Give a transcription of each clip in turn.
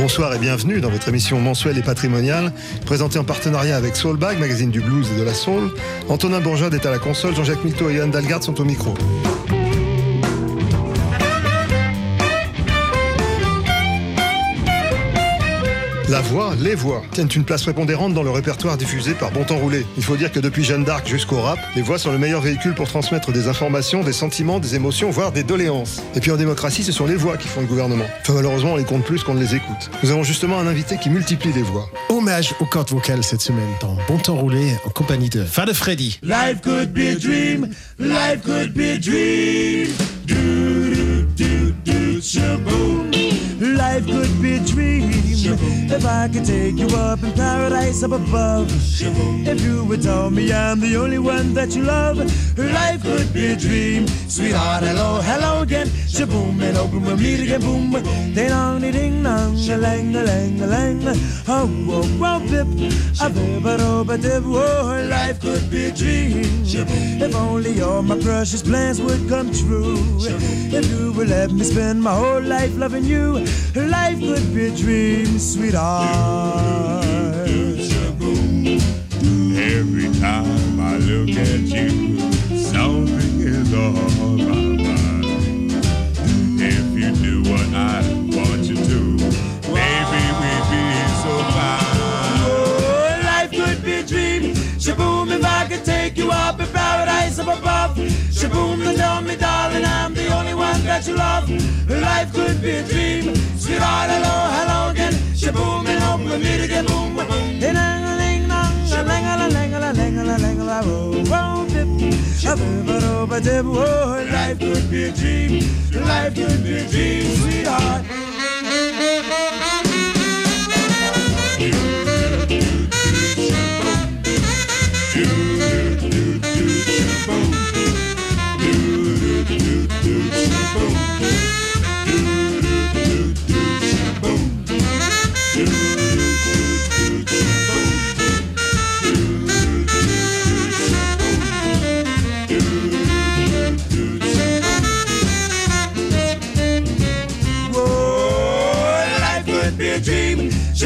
Bonsoir et bienvenue dans votre émission mensuelle et patrimoniale, présentée en partenariat avec Soulbag, magazine du blues et de la soul. Antonin Bourgeade est à la console, Jean-Jacques Milto et Johan Dalgarde sont au micro. La voix, les voix, tiennent une place prépondérante dans le répertoire diffusé par Bon Temps Roulé. Il faut dire que depuis Jeanne d'Arc jusqu'au rap, les voix sont le meilleur véhicule pour transmettre des informations, des sentiments, des émotions, voire des doléances. Et puis en démocratie, ce sont les voix qui font le gouvernement. Enfin, malheureusement, on les compte plus qu'on ne les écoute. Nous avons justement un invité qui multiplie les voix. Hommage aux cordes vocales cette semaine dans Bon Temps Roulé en compagnie de Fade Freddy. Life could be a dream, life could be a dream. Do, do, do, do, shaboom. Life could be a dream if I could take you up in paradise up above. If you would tell me I'm the only one that you love, life could be a dream. Sweetheart, hello, hello again. Shaboom, and open we'll meet again. Boom, ding dong, ding dong, a lang, a lang, a lang. Oh, oh, oh, oh whoa, whoa, pip, a bip, a do, a dip. Oh, life could be a dream. If only all my precious plans would come true. If you would let me spend my whole life loving you, life could be a dream, sweetheart. Oh, life could be a dream. Life could be a dream, sweetheart.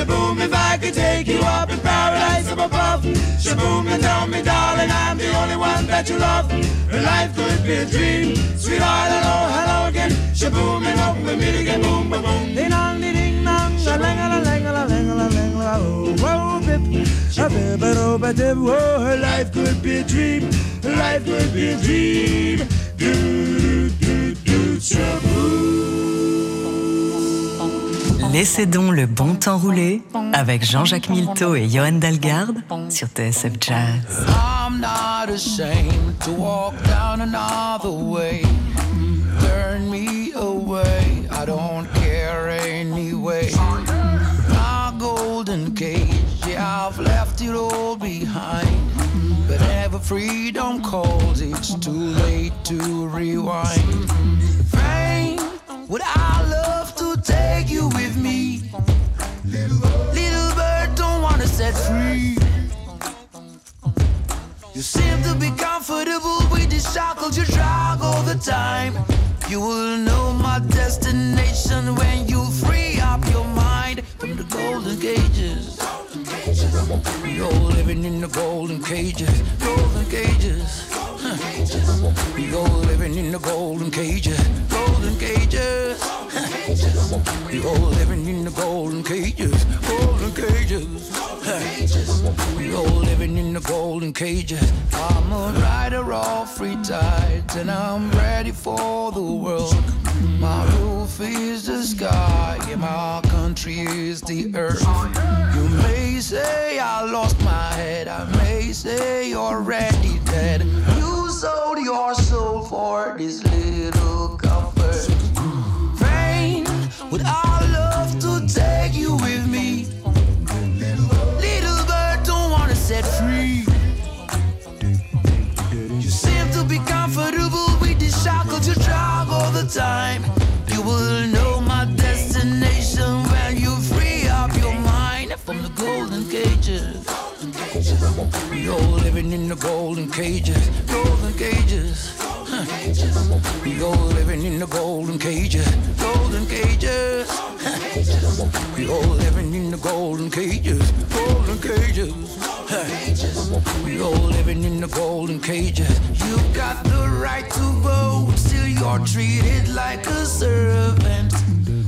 Shaboom, if I could take you up in paradise up above. Shaboom, and tell me, darling, I'm the only one that you love. Life could be a dream. Sweetheart, hello, hello again. Shaboom, and hope we meet again. Boom, boom, boom. Ding dong, ding dong, a lang, a lang, a lang, a lang, a oh, whoa, bip, a bip, a do, a dip. Whoa, life could be a dream. Life could be a dream. Do, do, do, shaboom. Laissez donc le bon temps rouler avec Jean-Jacques Milteau et Johan Dalgarde sur TSF Jazz. I'm not ashamed to walk down another way. Turn me away, I don't care anyway. My golden cage, yeah, I've left it all behind. But ever freedom calls, it's too late to rewind. Fame, would I love take you with me? Little bird don't wanna set free. You seem to be comfortable with the shackles you drag all the time. You will know my destination when you free up your mind from the golden cages. You're living in the golden cages, golden cages. Huh. You're living in the golden cages, golden cages. Huh. You're living in the golden cages, golden cages. Huh. You're living in the golden cages. I'm a rider off free tides and I'm ready for the world. My roof is the sky and my country is the earth. You may say I lost my head, I may say you're already dead. You sold your soul for this little would I love to take you with me? Little bird, don't wanna set free. You seem to be comfortable with the shackles you drive all the time. You will know my destination when you free up your mind from the golden cages. You're living in the golden cages, golden cages. We all living in the golden cages, golden cages. We all living in the golden cages, golden cages. We all living in the golden cages. You got the right to vote, still you're treated like a servant.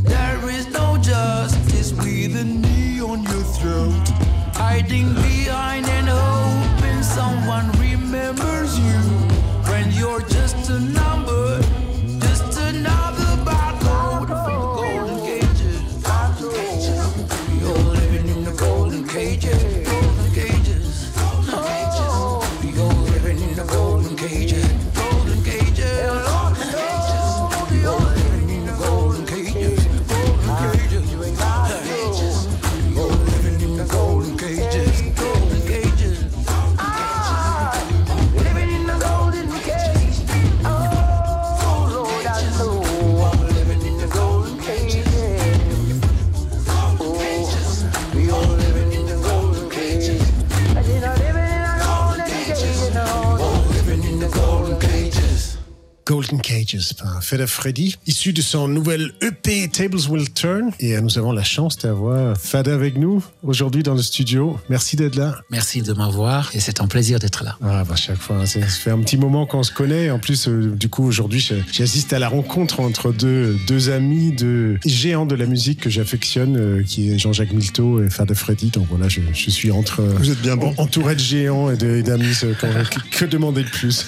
There is no justice with a knee on your throat. Hiding behind and hoping someone remembers you when you're just a number, just another barcode Cool Golden Cages par Feda Freddy, issu de son nouvel EP Tables Will Turn. Et euh, nous avons la chance d'avoir Fada avec nous aujourd'hui dans le studio. Merci d'être là. Merci de m'avoir et c'est un plaisir d'être là. Ah, bah, chaque fois, hein, c'est- ça fait un petit moment qu'on se connaît. En plus, euh, du coup, aujourd'hui, j'assiste à la rencontre entre deux, deux amis, deux géants de la musique que j'affectionne, euh, qui est Jean-Jacques Milteau et Fada Freddy. Donc voilà, je, je suis entre. euh, Vous êtes bien bon. Entouré de géants et d'amis. que- que demander de plus?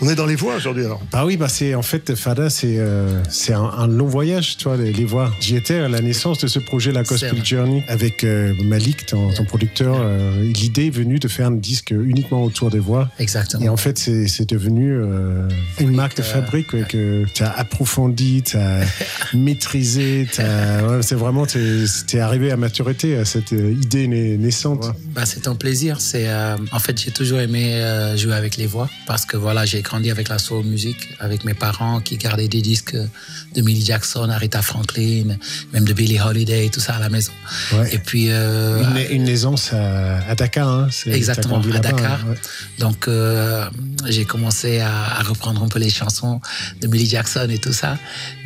On est dans les voies aujourd'hui alors. Bah oui, bah c'est en fait Fada, c'est euh, c'est un, un long voyage, tu vois, les, les voix. J'y étais à la naissance de ce projet, la Gospel. Journey, avec euh, Malik, ton, ton producteur. euh, L'idée est venue de faire un disque uniquement autour des voix. Exactement. Et en fait, c'est devenu une marque de fabrique ouais, que tu as approfondi, tu as maîtrisé. ouais, c'est vraiment, tu es, arrivé à maturité à cette idée nai- naissante. Bah, c'est un plaisir. C'est en fait j'ai toujours aimé jouer avec les voix parce que voilà j'ai grandi avec la soul music, avec mes parents qui gardaient des disques de Millie Jackson, Aretha Franklin, même de Billie Holiday, tout ça à la maison. Ouais. Et puis euh, Une, une naissance à, à Dakar. Hein, Exactement, à Dakar. hein, ouais. Donc, euh, j'ai commencé à, à reprendre un peu les chansons de Millie Jackson et tout ça,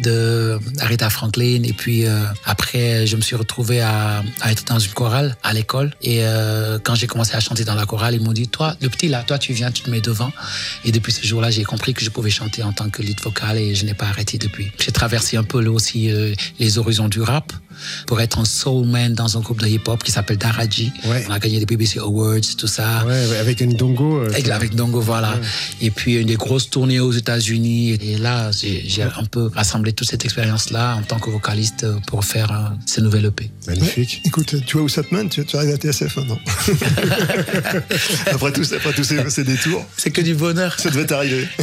de Aretha Franklin. Et puis, euh, après, je me suis retrouvé à, à être dans une chorale à l'école. Et quand j'ai commencé à chanter dans la chorale, ils m'ont dit, toi, le petit là, toi, tu viens, tu te mets devant. Et depuis ce jour-là, j'ai compris que je pouvais chanter en tant que lead vocal et je n'ai pas arrêté depuis. J'ai traversé un peu aussi euh, les horizons du rap pour être un soul man dans un groupe de hip-hop qui s'appelle Daraji. Ouais. On a gagné des BBC Awards, tout ça. Ouais, avec une dongo. euh, Avec, avec Dongo, voilà. Et puis une des grosses tournées aux États-Unis. Et là, j'ai un peu rassemblé toute cette expérience-là en tant que vocaliste pour faire euh, ce nouvel EP. Magnifique. Écoute, tu vois où ça te mène? Tu, tu arrives à TSF maintenant. après tous, après tous ces, ces détours, C'est que du bonheur. ça devait t'arriver.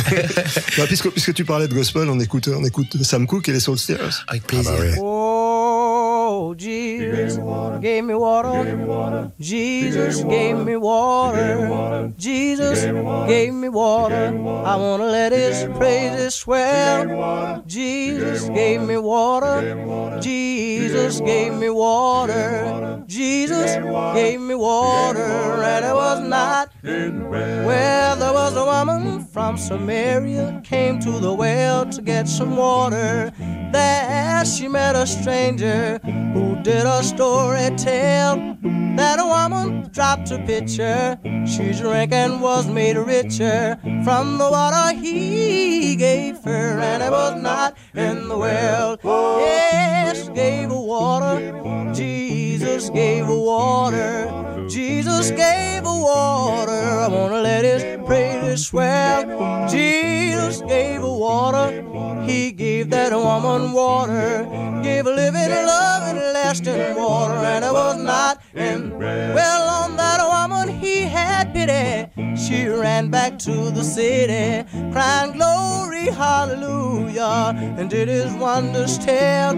Bah, puisque, puisque tu parlais de gospel, on écoute, on écoute Sam Cooke et les Soul. Avec plaisir. Oh, Jesus gave me water. Jesus gave me water. Jesus gave me water. I want to let his praises swell. Jesus gave me water. Jesus gave me water. Jesus gave me water. And it was not well, there was a woman from Samaria came to the well to get some water. There she met a stranger who did a story tell that a woman dropped a pitcher. She drank and was made richer from the water he gave her, and it was not in the well. Yes, gave her water. Jesus gave her water. Jesus gave water. I wanna let his praises swell. Jesus gave water. He gave that woman water. Gave a living, loving, lasting water. And it was not in well on that woman he had pity. She ran back to the city, crying glory, hallelujah, and did his wonders tell.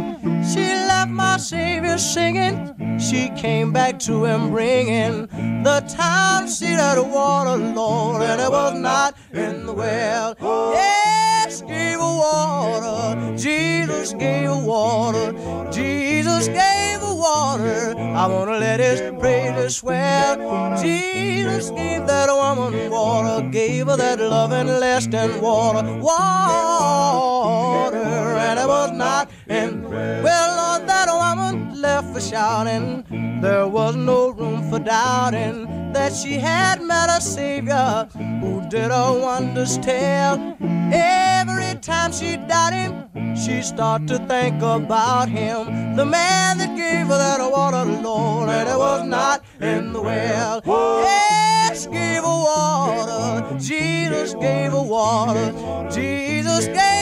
She left my Savior singing. She came back to him bringing the town of the water, Lord, and it was not in the well. Yes, gave a water. Jesus gave her water. Jesus gave her water. I wanna let his praises swell. Jesus gave that woman water. Gave her that loving, lasting water. Water. And it was not in. Well, Lord, that woman left for shouting. There was no room for doubting that she had met a Savior who did her wonders tell. Every time she doubted him, she started to think about him. The man that gave her that water, Lord, and it was not in the well. Yes, gave her water. Jesus gave her water. Jesus gave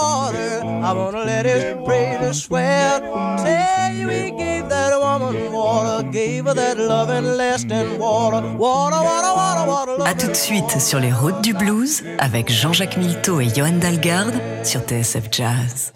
water. I wanna let his praises swell. Tell you he gave that woman water, gave her that loving, lasting water. Water, water, water, water. A tout de suite sur les routes du blues avec Jean-Jacques Milteau et Johan Dalgarde sur TSF Jazz.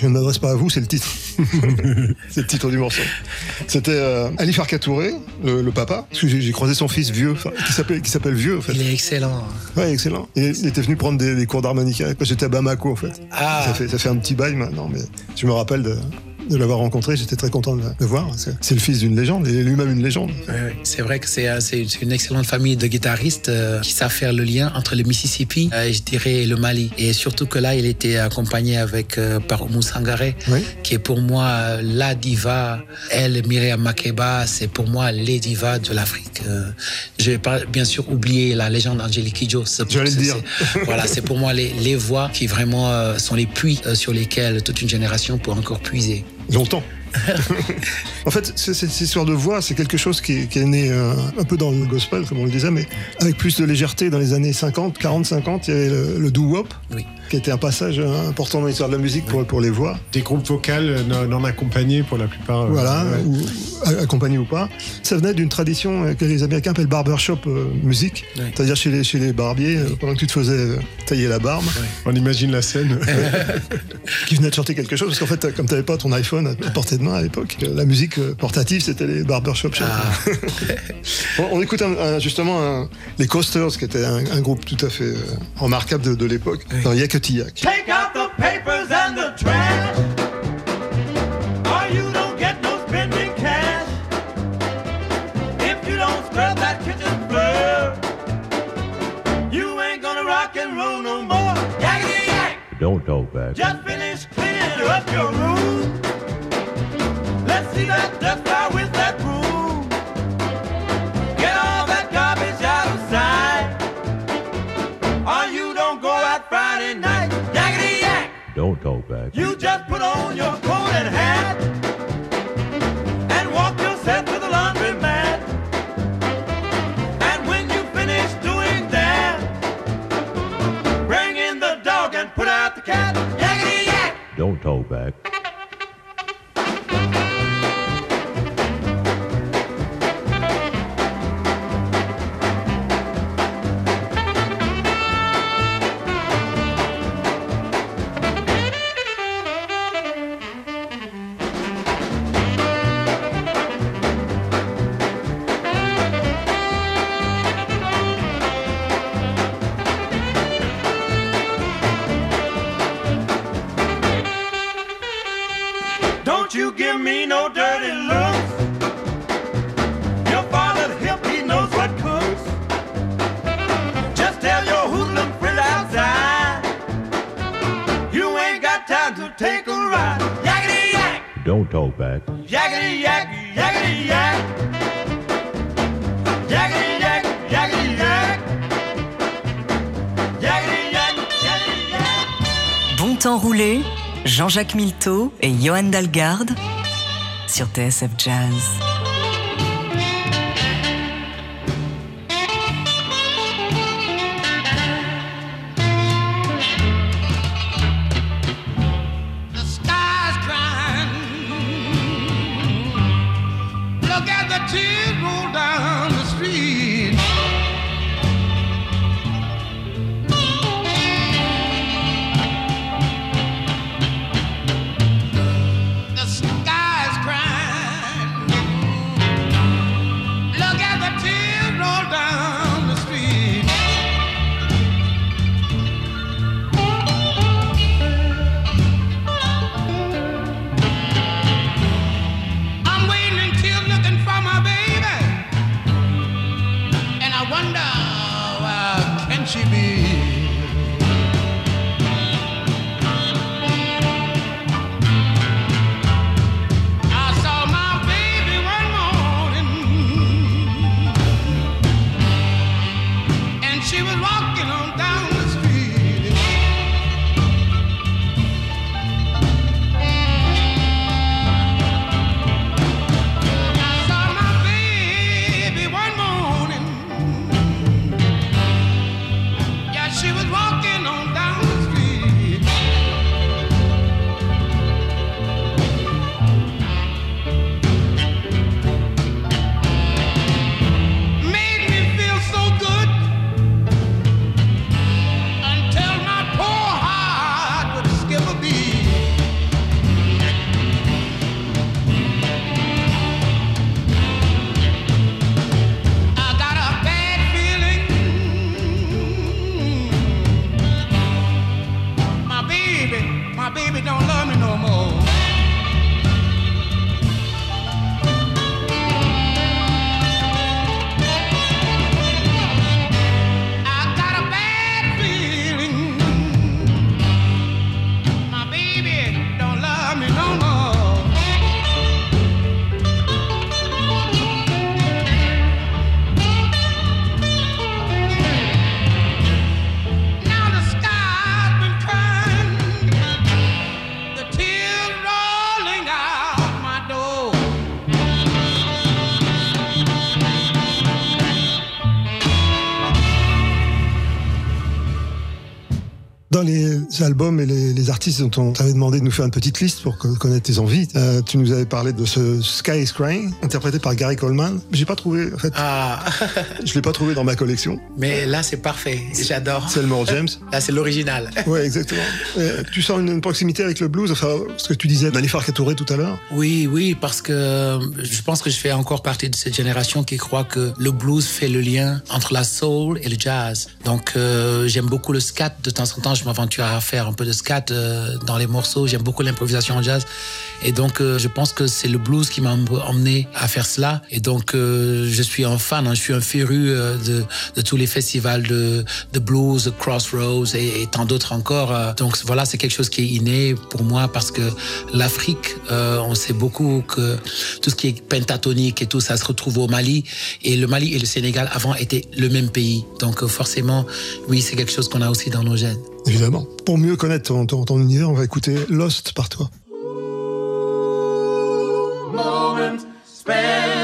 Je ne m'adresse pas à vous, c'est le titre. c'est le titre du morceau. C'était euh, Ali Farka Touré, le, le papa, parce que j'ai croisé son fils vieux, qui s'appelle qui s'appelle vieux en fait. Il est excellent. Ouais, excellent. Et il était venu prendre des, des cours d'harmonica j'étais à Bamako en fait. Ah. Ça fait ça fait un petit bail maintenant, mais je me rappelle de, de l'avoir rencontré. J'étais très content de le voir. C'est le fils d'une légende, et lui-même une légende. C'est vrai que c'est euh, c'est une excellente famille de guitaristes euh, qui savent faire le lien entre le Mississippi euh, et je dirais le Mali. Et surtout que là, il était accompagné avec par Oumou Sangaré, Oui. qui est pour moi la diva. Elle, Myriam Makeba, c'est pour moi les divas de l'Afrique. Euh, je vais pas bien sûr oublier la légende Angélique Kidjo. J'allais le dire. Voilà, c'est pour moi les, les voix qui vraiment euh, sont les puits euh, sur lesquels toute une génération peut encore puiser. Longtemps. en fait, cette histoire de voix, c'est quelque chose qui est, qui est né euh, un peu dans le gospel, comme on le disait, mais avec plus de légèreté dans les années 50, 40, 50. Il y avait le, le doo-wop, Oui. Qui était un passage euh, important dans l'histoire de la musique pour, pour les voix. Des groupes vocaux non, non accompagnés pour la plupart. euh, Voilà, ouais. ou a- accompagné ou pas. Ça venait d'une tradition euh, que les Américains appellent barbershop euh, musique, c'est-à-dire chez les, chez les barbiers, pendant que tu te faisais tailler la barbe, On imagine la scène. qui venait de chanter quelque chose, parce qu'en fait, comme tu n'avais pas ton iPhone à portée de main à l'époque, la musique portative, c'était les barbershop Ah. Bon, on écoute un- un- justement un- les Coasters, qui était un, groupe tout à fait remarquable de, de l'époque, dans Yakety Yak. Take out the papers and the trash. Or you don't get no spending cash. If you don't scrub that kitchen floor, you ain't gonna rock and roll no more. Yakety yak! Don't talk back. Just finish cleaning up your room. Let's see that dust told back. Jean-Jacques Milteau et Johan Dalgarde sur TSF Jazz. Dans les albums et les, les artistes dont on t'avait demandé de nous faire une petite liste pour co- connaître tes envies, euh, tu nous avais parlé de ce Sky is Crying, interprété par Gary Coleman. J'ai pas trouvé, en fait, Ah, je l'ai pas trouvé dans ma collection. mais là, c'est parfait. J'adore. Selmore James. Là, c'est l'original. Ouais, exactement. Euh, tu sens une, une proximité avec le blues, enfin, ce que tu disais d'Alifar Katouré tout à l'heure. Oui, oui, parce que je pense que je fais encore partie de cette génération qui croit que le blues fait le lien entre la soul et le jazz. Donc, euh, j'aime beaucoup le scat. De temps en temps, je m'aventure à faire un peu de scat euh, dans les morceaux. J'aime beaucoup l'improvisation en jazz. Et donc, euh, je pense que c'est le blues qui m'a emmené à faire cela. Et donc, euh, je suis un fan, hein, je suis un féru de, tous les festivals de, de blues, Crossroads et, tant d'autres encore. Donc, voilà, c'est quelque chose qui est inné pour moi parce que l'Afrique, on sait beaucoup que tout ce qui est pentatonique et tout, ça se retrouve au Mali. Et le Mali et le Sénégal avant étaient le même pays. Donc, forcément, oui, c'est quelque chose qu'on a aussi dans nos gènes. Évidemment. Pour mieux connaître ton, ton, ton univers, on va écouter Lost par toi. moment spend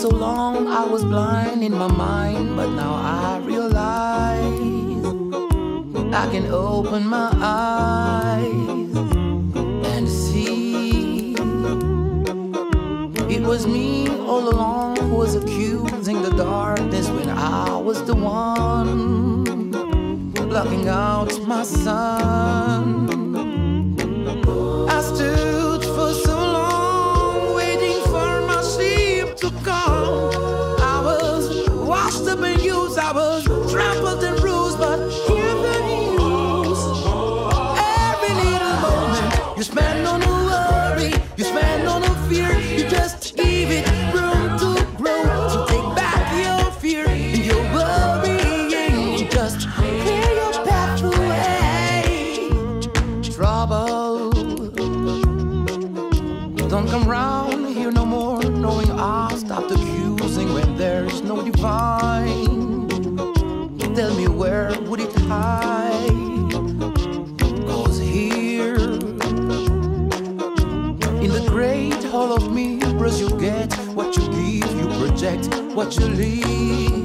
so long i was blind in my mind but now i realize i can open my eyes and see. It was me all along who was accusing the darkness when i was the one blocking out my sun I stood what you leave,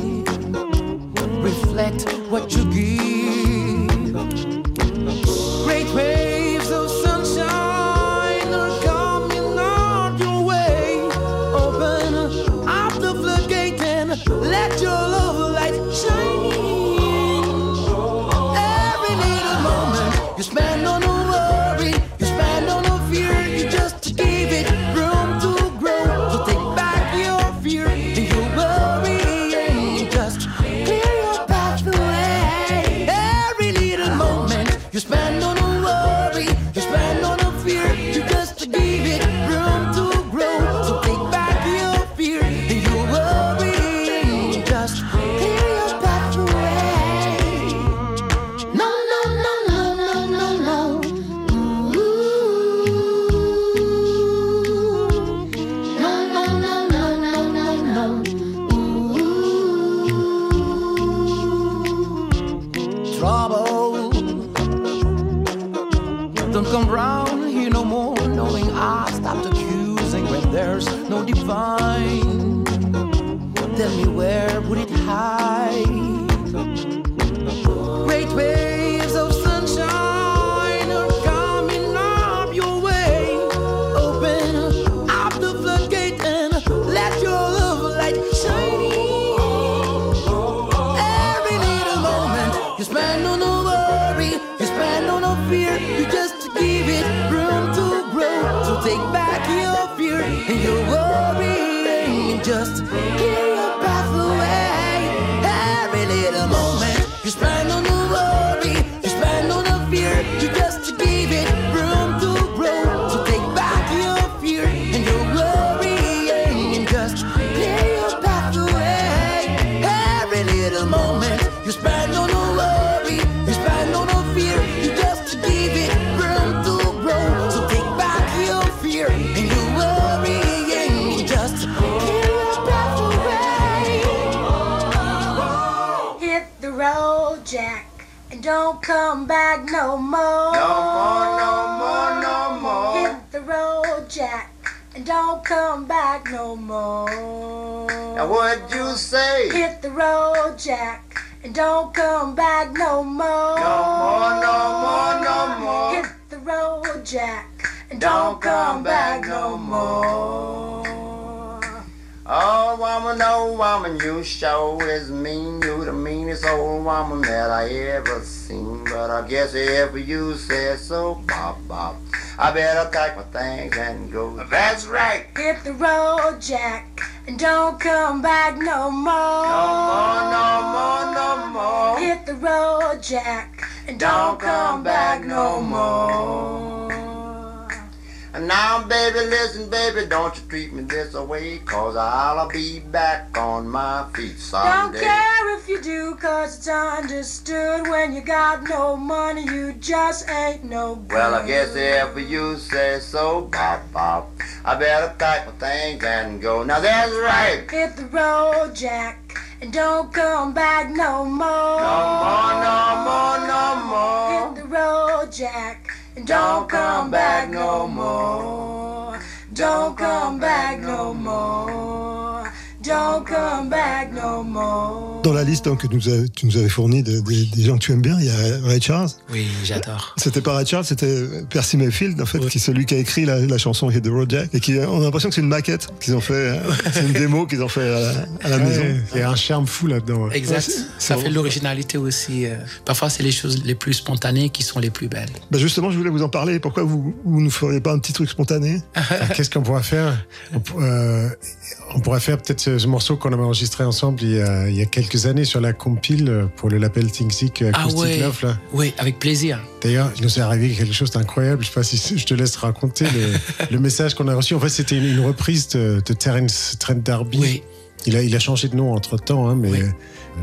Jack, and don't come back no more. No more, no more, no more. Hit the road, Jack, and don't come back no more. Now what'd you say? Hit the road, Jack, and don't come back no more. No more, no more, no more. Hit the road, Jack, and Don't come back no more. Oh, woman, oh, woman, you sure is mean. You the meanest old woman that I ever seen. But I guess if you say so, bop, bop, I better pack my things and go. That's right. Hit the road, Jack, and don't come back no more. No more, no more, no more. Hit the road, Jack, and don't come back no more. And now, baby, listen, baby, don't you treat me this way, cause I'll be back on my feet someday. Don't care if you do, cause it's understood. When you got no money, you just ain't no good. Well, I guess if you say so, bop, bop, I better pack my things and go. Now, that's right. Hit the road, Jack, and don't come back no more. No more, no more, no more. Hit the road, Jack, don't come back no more. Don't come back no more. Don't come back no more. Dans la liste hein, que nous a- tu nous avais fournie de- des- des gens que tu aimes bien, il y a Ray Charles. Oui, j'adore. C'était pas Ray Charles, c'était Percy Mayfield, en fait, qui est celui qui a écrit la, la chanson Hit the Road Jack. Et qui, on a l'impression que c'est une maquette qu'ils ont fait, euh, c'est une démo qu'ils ont fait à la, à la maison. Il y a un charme fou là-dedans. ouais. Exact. Ça fait de l'originalité aussi. euh. Parfois, c'est les choses les plus spontanées qui sont les plus belles. Bah justement, je voulais vous en parler. Pourquoi vous, vous nous feriez pas un petit truc spontané? Alors, Qu'est-ce qu'on pourrait faire? On, euh, on pourrait faire peut-être ce, ce morceau qu'on avait enregistré ensemble il y, a, il y a quelques années sur la compile pour le label Think Sick Ah Acoustic ouais. Love. Là. Oui, avec plaisir. D'ailleurs, il nous est arrivé quelque chose d'incroyable. Je sais pas si je te laisse raconter le, le message qu'on a reçu. En fait, c'était une, une reprise de, de Terence Trent D'Arby. Oui. Il a, il a changé de nom entre temps, hein, mais Oui. euh,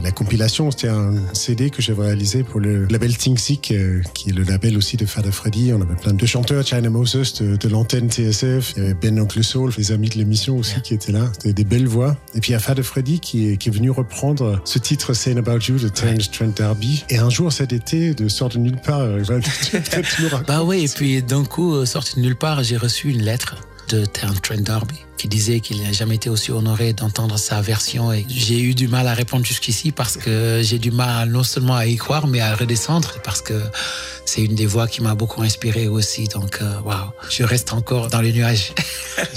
la compilation, c'était un CD que j'avais réalisé pour le label Think Sick, euh, qui est le label aussi de Father Freddy. On avait plein de chanteurs, China Moses de, de l'antenne TSF, il y avait Ben Oncle Soul, les amis de l'émission aussi qui étaient là. C'était des belles voix. Et puis il y a Father Freddy qui est, qui est venu reprendre ce titre Saying About You de Terence Trent D'Arby. Et un jour cet été, de sort de nulle part, euh. Bah oui, et puis d'un coup, sorti de nulle part, j'ai reçu une lettre de Terence Trent D'Arby qui disait qu'il n'a jamais été aussi honoré d'entendre sa version et j'ai eu du mal à répondre jusqu'ici parce que j'ai du mal non seulement à y croire mais à redescendre parce que c'est une des voix qui m'a beaucoup inspiré aussi donc euh, waouh je reste encore dans les nuages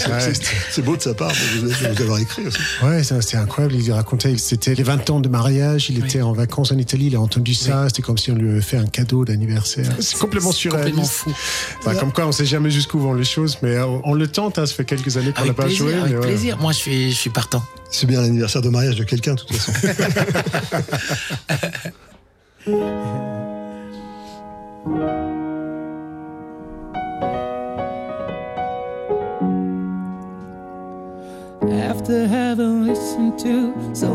C'est- beau de sa part de vous, de vous avoir écrit aussi. Ouais, c'était incroyable. Il racontait, c'était les 20 ans de mariage. Il Oui. était en vacances en Italie. Il a entendu ça. C'était comme si on lui avait fait un cadeau d'anniversaire. C'est complètement C'est complètement surréaliste. fou Enfin, comme quoi, on sait jamais jusqu'où vont les choses, mais on, on le tente. hein. Ça fait quelques années qu'on l'a pas plaisir, avec ouais. plaisir moi je suis, je suis partant C'est bien l'anniversaire de mariage de quelqu'un, de toute façon. After having listened to so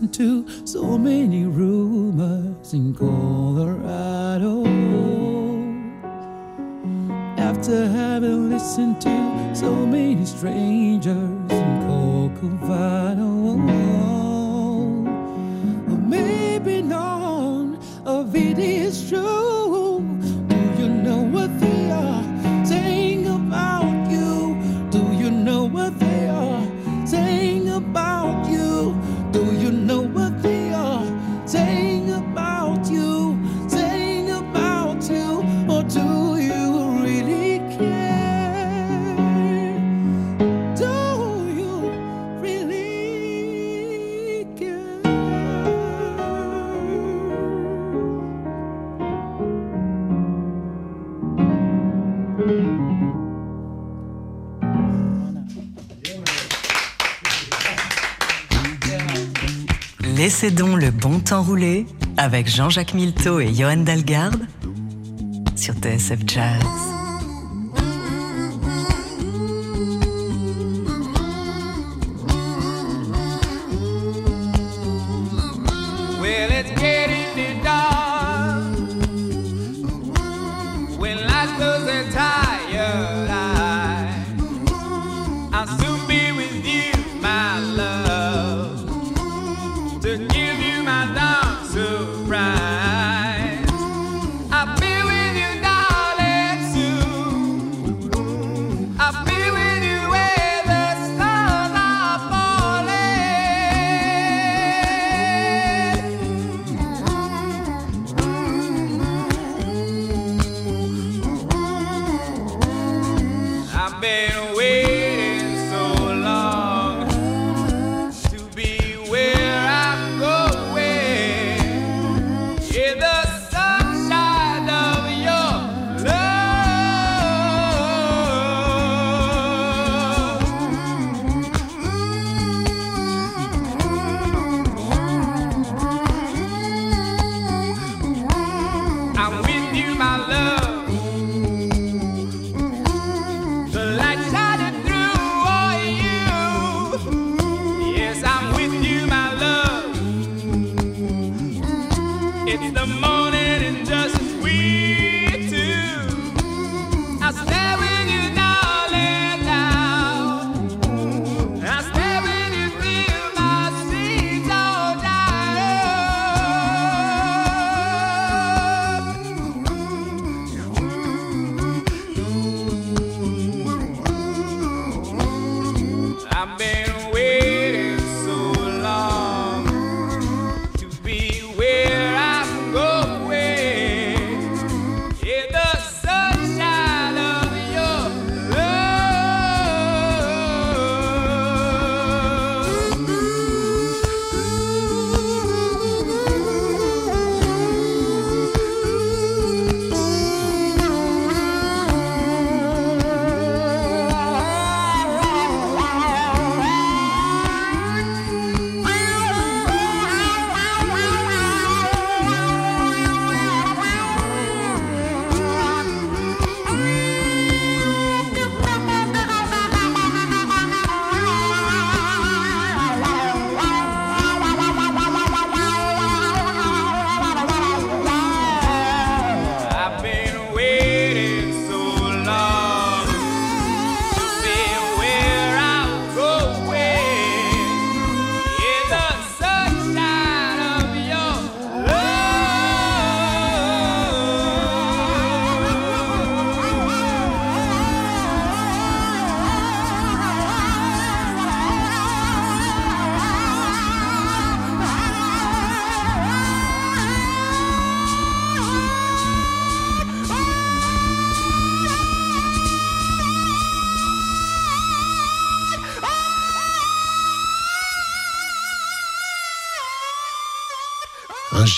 listen to so many rumors in Colorado. After having listened to so many strangers in Corcovado. enroulé avec Jean-Jacques Milteau et Johan Dalgarde sur TSF Jazz.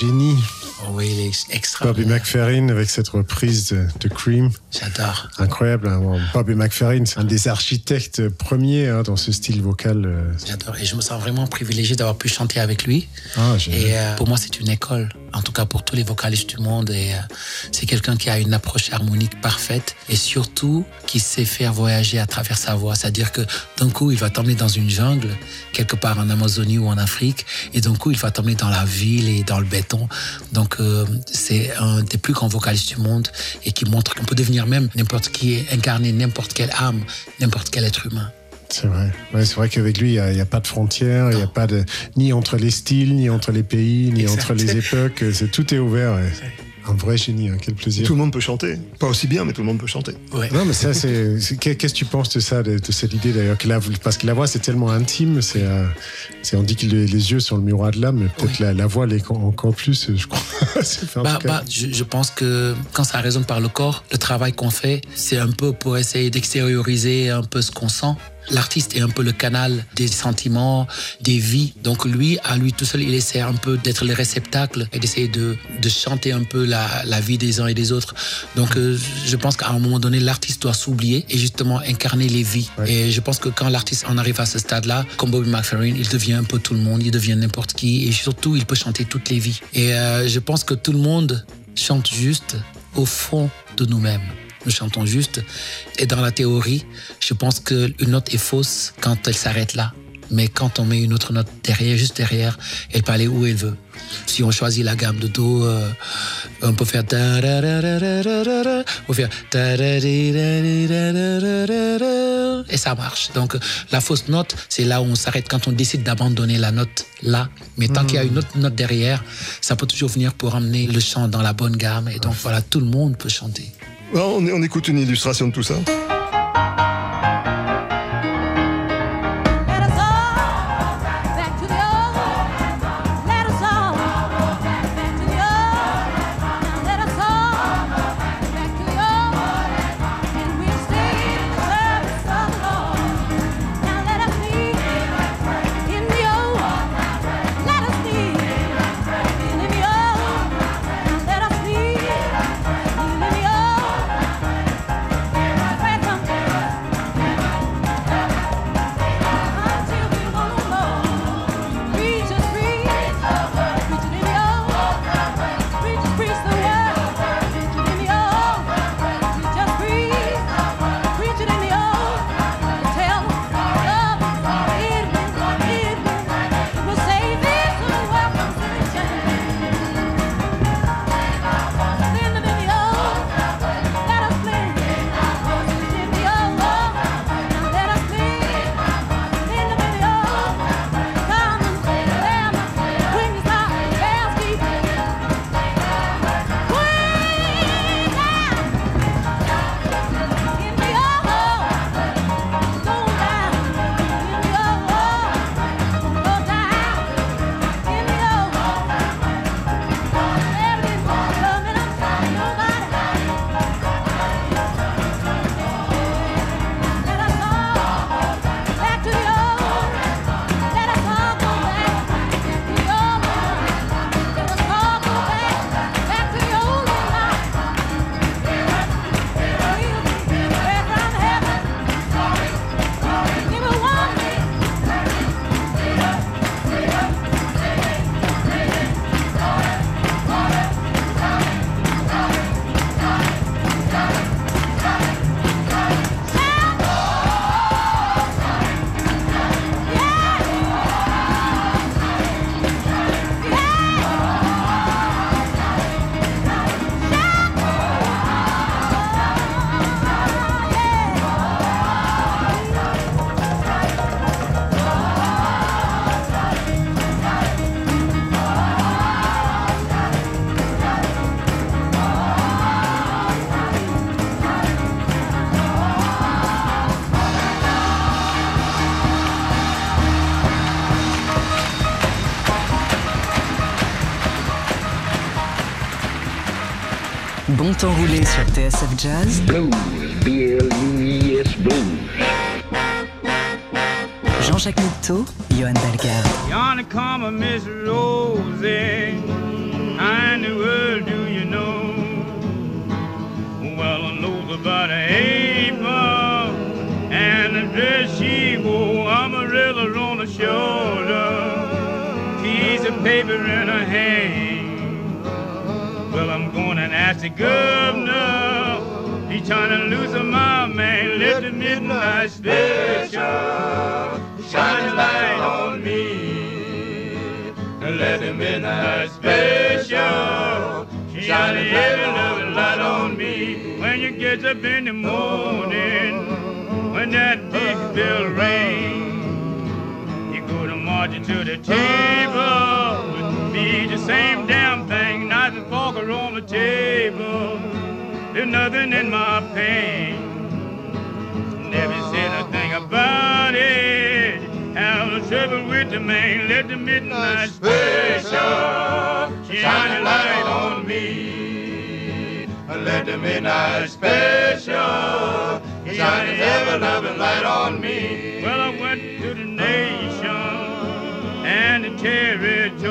Génie. Oh oui, il est ex- Bobby. McFerrin avec cette reprise de, de Cream. J'adore. Incroyable. hein. Bobby McFerrin, c'est un des architectes premiers hein, dans ce style vocal. euh. J'adore. Et je me sens vraiment privilégié d'avoir pu chanter avec lui. Ah. Et euh, pour moi, c'est une école, en tout cas pour tous les vocalistes du monde. Et euh, c'est quelqu'un qui a une approche harmonique parfaite et surtout qui sait faire voyager à travers sa voix. C'est-à-dire que d'un coup, il va t'emmener dans une jungle, quelque part en Amazonie ou en Afrique, et d'un coup, il va t'emmener dans la ville et dans le béton. Donc, euh, c'est un des plus grands vocalistes du monde et qui montre qu'on peut devenir même n'importe qui, incarner n'importe quelle âme, n'importe quel être humain. C'est vrai. Ouais, c'est vrai qu'avec lui, il n'y a, pas de frontières, il n'y a pas de ni entre les styles, ni entre les pays, ni Exact. entre les époques. C'est tout est ouvert. ouais. Un vrai génie. hein, Quel plaisir. Tout le monde peut chanter. Pas aussi bien, mais tout le monde peut chanter. Ouais. Non, mais ça, c'est. c'est- qu'est- Qu'est-ce que tu penses de ça, de, de cette idée d'ailleurs que la- Parce que la voix, c'est tellement intime. C'est, euh, c'est- on dit que les, les yeux sont le miroir de l'âme, mais peut-être la, la voix l'est en- encore plus, je crois. Bah, bah, je, je pense que quand ça résonne par le corps, le travail qu'on fait, c'est un peu pour essayer d'extérioriser un peu ce qu'on sent. L'artiste est un peu le canal des sentiments, des vies. Donc lui, à lui tout seul, il essaie un peu d'être le réceptacle et d'essayer de, de chanter un peu la, la vie des uns et des autres. Donc euh, je pense qu'à un moment donné, l'artiste doit s'oublier et justement incarner les vies. Et je pense que quand l'artiste en arrive à ce stade-là, comme Bobby McFerrin, il devient un peu tout le monde, il devient n'importe qui et surtout, il peut chanter toutes les vies. Et euh, je pense que tout le monde chante juste au fond de nous-mêmes. Nous chantons juste. Et dans la théorie, je pense qu'une note est fausse quand elle s'arrête là. Mais quand on met une autre note derrière, juste derrière, elle peut aller où elle veut. Si on choisit la gamme de Do, euh, on peut faire ta-ra-ra-ra-ra-ra-ra, on peut faire ta-ra-ra-ra-ra-ra-ra, et ça marche. Donc la fausse note, c'est là où on s'arrête quand on décide d'abandonner la note là. Mais tant qu'il y a une autre note derrière, ça peut toujours venir pour amener le chant dans la bonne gamme. Et donc voilà, tout le monde peut chanter. On, on écoute une illustration de tout ça. Temps roulé sur TSF Jazz. Blues, B-L-U-E-S Blues. Jean-Jacques Milteau, Johan Dalgarde. Yonder come a Miss Rosie? Why in the world do you know? Well, I know about April and the dress she wore, umbrella on the shoulder, piece of paper in her hand. Ask the governor. He's trying to lose my man. Let the midnight uh, special shine a light on me. Let the midnight special uh, shine a heavy loving light on me. When you get up in the morning, when that big bell rings, you go to march to the table. Be the same damn thing, knife and fork on the table. There's nothing in my pain. Never said a thing about it. Have no trouble with the man. Let the midnight special shine a light on me. Let the midnight special shine a ever loving light on me. Well, I went to the nation and the territory.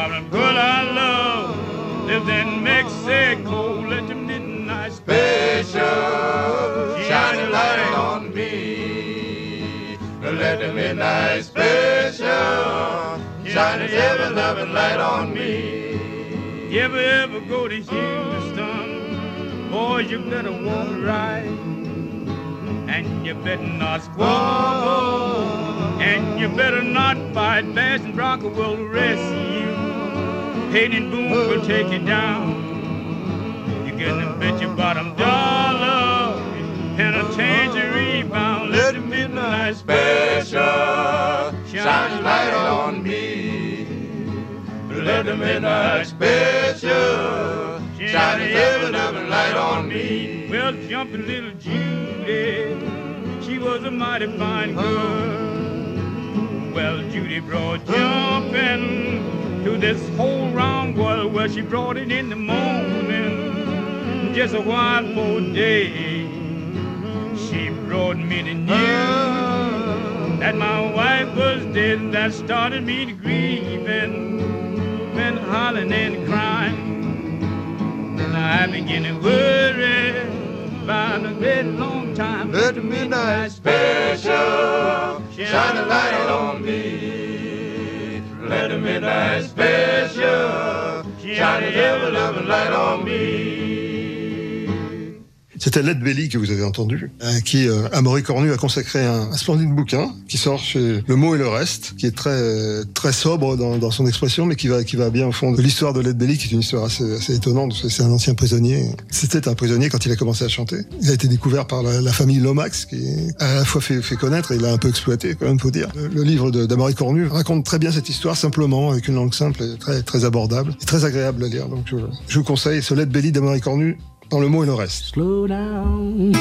A girl I love lives in Mexico. Let the midnight special shine a light on me. Let the midnight special shine a ever loving light on me. You ever ever go to Houston? Boy, you better walk right. And you better not squabble. And you better not fight. Bass and Bronco will arrest you. Hayden boom will take you down. You to bet your bottom dollar. And a tangerine bound. Let the midnight special shine light on me. Let the midnight special shine heavy loving light on me. Well, jumping little Judy, she was a mighty fine girl. Well, Judy brought jumping to this whole round world where she brought it in the morning, just a while for day. She brought me the news that my wife was dead. That started me to grieving, been hollering and crying. Now I begin to worry about a great long time. Let the midnight special midnight special a ever loving light on me. C'était Led Belly que vous avez entendu, euh, qui, euh, Amaury Cornu, a consacré un, splendide bouquin qui sort chez Le Mot et le Reste, qui est très très sobre dans, dans son expression, mais qui va qui va bien au fond l'histoire de Led Belly, qui est une histoire assez, assez étonnante. C'est un ancien prisonnier. C'était un prisonnier quand il a commencé à chanter. Il a été découvert par la, famille Lomax, qui a à la fois fait, fait connaître et il l'a un peu exploité, quand même, faut dire. Le, livre d'Amaury Cornu raconte très bien cette histoire, simplement, avec une langue simple et très très abordable, et très agréable à lire. Donc je, je vous conseille ce Led Belly d'Amaury Cornu dans Le Mot et le Reste. Slow down,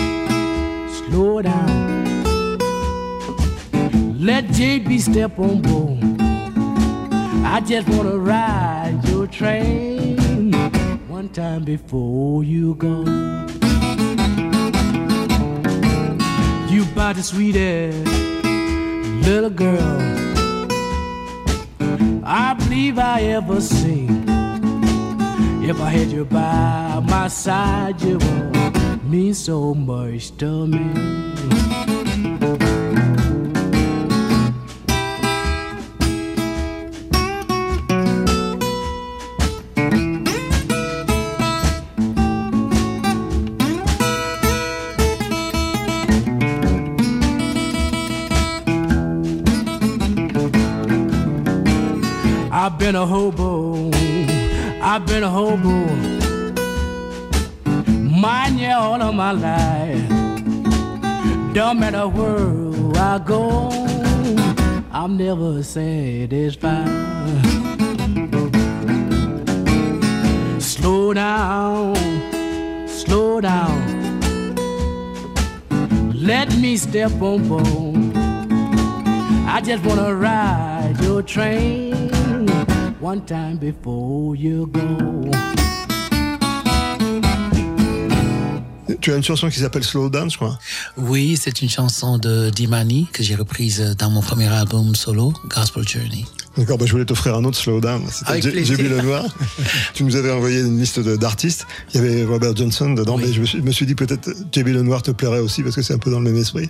slow down. Let JB step on board. I just wanna ride your train one time before you go. You buy the sweetest little girl I believe I ever seen. If I had you by my side, you would mean so much to me. I've been a hobo. I've been a hobo. Mine yeah all of my life. Don't matter where I go. I'm never satisfied. Slow down, slow down. Let me step on board. I just wanna ride your train one time before you go. Tu as une chanson qui s'appelle Slow Down, je crois. Oui, c'est une chanson de Dimani que j'ai reprise dans mon premier album solo, Gospel Journey. D'accord, bah, je voulais t'offrir un autre slowdown. C'était plaisir. J'ai bu le noir. tu nous avais envoyé une liste de- d'artistes. Il y avait Robert Johnson dedans, mais je me suis, me suis dit peut-être JB Le Noir te plairait aussi parce que c'est un peu dans le même esprit.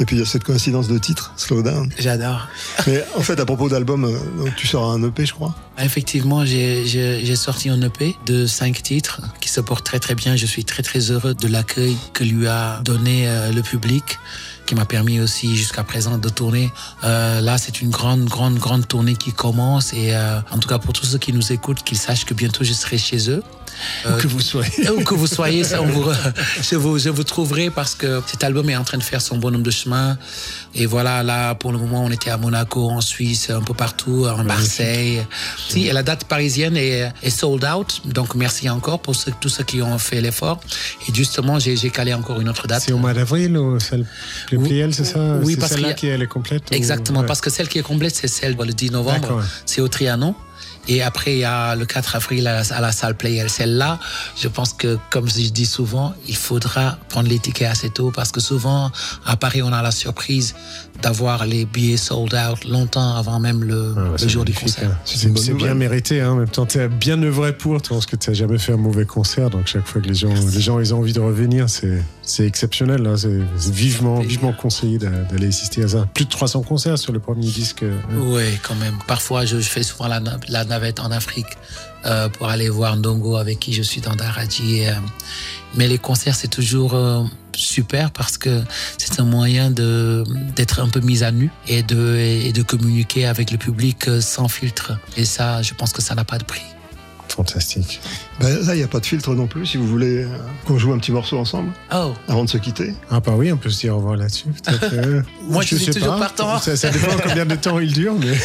Et puis il y a cette coïncidence de titre, Slowdown. J'adore. Mais en fait, à propos d'album, euh, tu sors un EP, je crois. Effectivement, j'ai sorti un EP de cinq titres qui se porte très très bien. Je suis très très heureux de l'accueil que lui a donné euh, le public, qui m'a permis aussi jusqu'à présent de tourner. Euh, là, c'est une grande grande grande tournée qui commence et euh, en tout cas pour tous ceux qui nous écoutent, qu'ils sachent que bientôt je serai chez eux. Où que vous soyez. Où que vous soyez, ça, on vous, je, vous, je vous trouverai parce que cet album est en train de faire son bonhomme de chemin. Et voilà, là, pour le moment, on était à Monaco, en Suisse, un peu partout, en Marseille. Si, et la date parisienne est, est sold out. Donc, merci encore pour ceux- tous ceux qui ont fait l'effort. Et justement, j'ai calé encore une autre date. C'est au mois d'avril ou celle le pliel, c'est ça? Oui, parce celle-là qui elle est complète ou- Exactement, Ouais. parce que celle qui est complète, c'est celle le 10 novembre. C'est au Trianon. Et après, il y a le 4 avril à la, à la salle Playel. Celle-là, je pense que, comme je dis souvent, il faudra prendre les tickets assez tôt parce que souvent, à Paris, on a la surprise d'avoir les billets sold out longtemps avant même le, Ah, le jour du concert. C'est c'est bien mérité, hein. en même temps, tu as bien œuvré pour, toi, parce que tu n'as jamais fait un mauvais concert, donc chaque fois que les gens, les gens ils ont envie de revenir, c'est c'est exceptionnel. hein. C'est vivement, vivement conseillé d'a- d'aller assister à ça. Plus de 300 concerts sur le premier disque. euh, Oui, quand même. Parfois, je, je fais souvent la, navette en Afrique euh, pour aller voir Ndongo avec qui je suis dans Daraji. euh. mais les concerts, c'est toujours euh, super parce que c'est un moyen d'être un peu mis à nu et de et de communiquer avec le public sans filtre. Et ça, je pense que ça n'a pas de prix. Fantastique. Ben, là, il n'y a pas de filtre non plus, si vous voulez euh, qu'on joue un petit morceau ensemble. Oh. Avant de se quitter. Ah bah oui, on peut se dire au revoir là-dessus. euh, Moi, je suis sais toujours pas. partant. Ça, ça dépend combien de temps il dure, mais...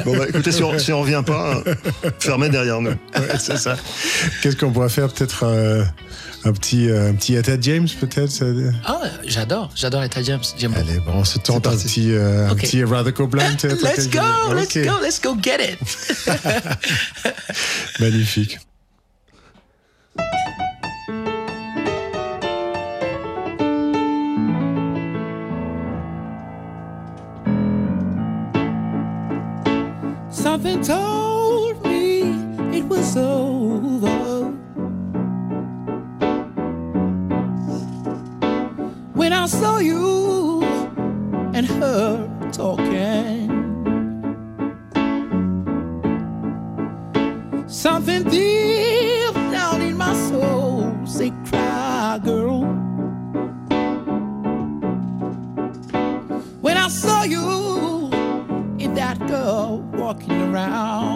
Bon, bah, écoutez, si on, si on revient pas, euh, fermez derrière nous. Ouais, c'est ça. Qu'est-ce qu'on pourrait faire Peut-être euh, un petit, euh, un petit Etta James, peut-être Ah, j'adore, j'adore Etta James. J'aime. Allez, bon, on se tente un petit, euh, un Ok. petit Blind, peut-être Let's go, let's go, let's go get it. Magnifique. Something told me it was over. When I saw you and her talking, something deep down in my soul say, "Cry, girl." When I saw you in that girl walking around.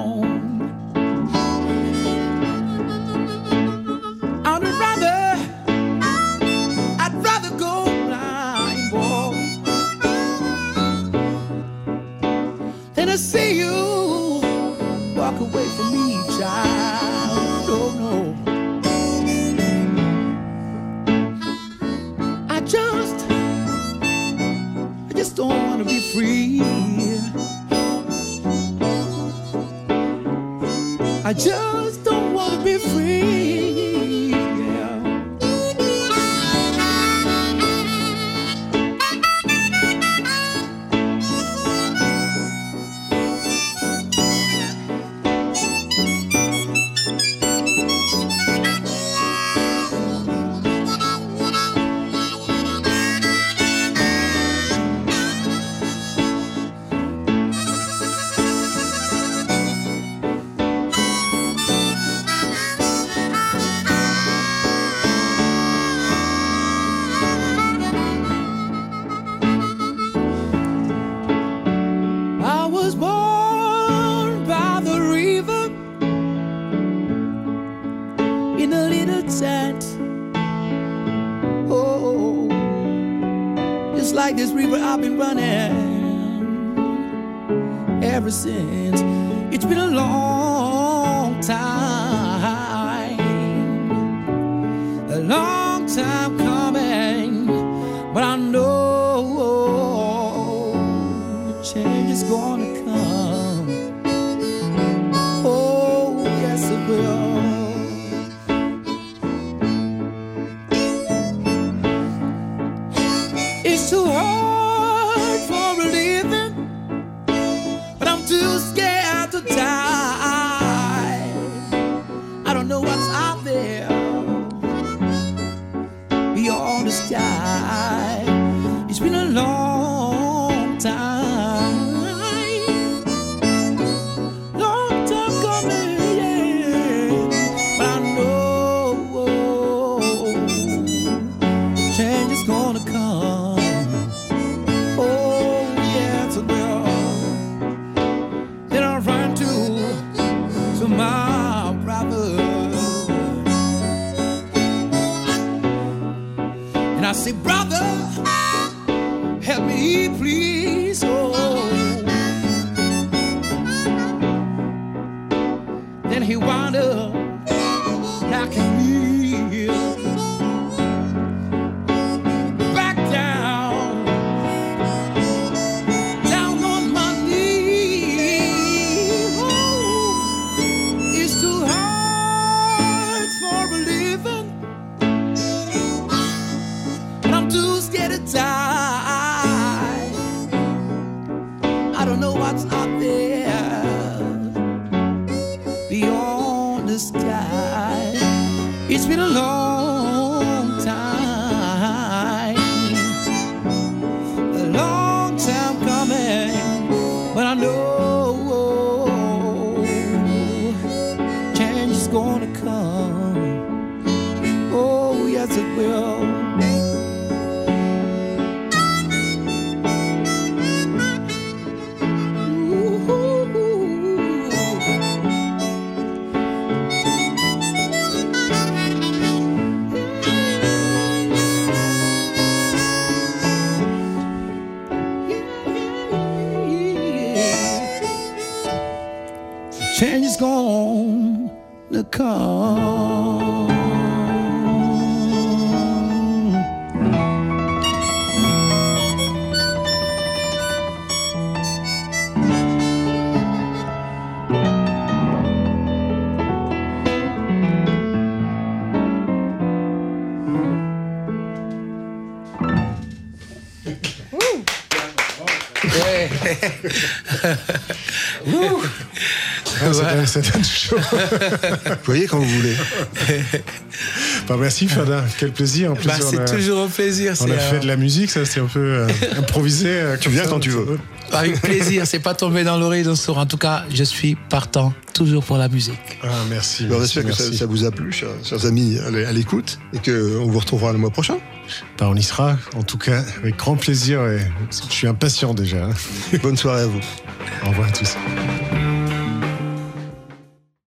The sky. It's been a long Vous voyez quand vous voulez. Bah, merci Fada, quel plaisir. En plus, Bah, c'est a- toujours un plaisir. On a euh, fait de la musique, ça c'est un peu euh, improvisé. euh, Tu viens ça, quand tu veux. Avec plaisir, c'est pas tombé dans l'oreille d'un sourd. En tout cas, je suis partant toujours pour la musique. Ah, merci. On merci, espère que ça, merci. ça vous a plu, chers, chers amis, à l'é- à l'écoute, et qu'on vous retrouvera le mois prochain. Bah, on y sera, en tout cas, avec grand plaisir. Et je suis impatient déjà. hein. Bonne soirée à vous. Au revoir à tous.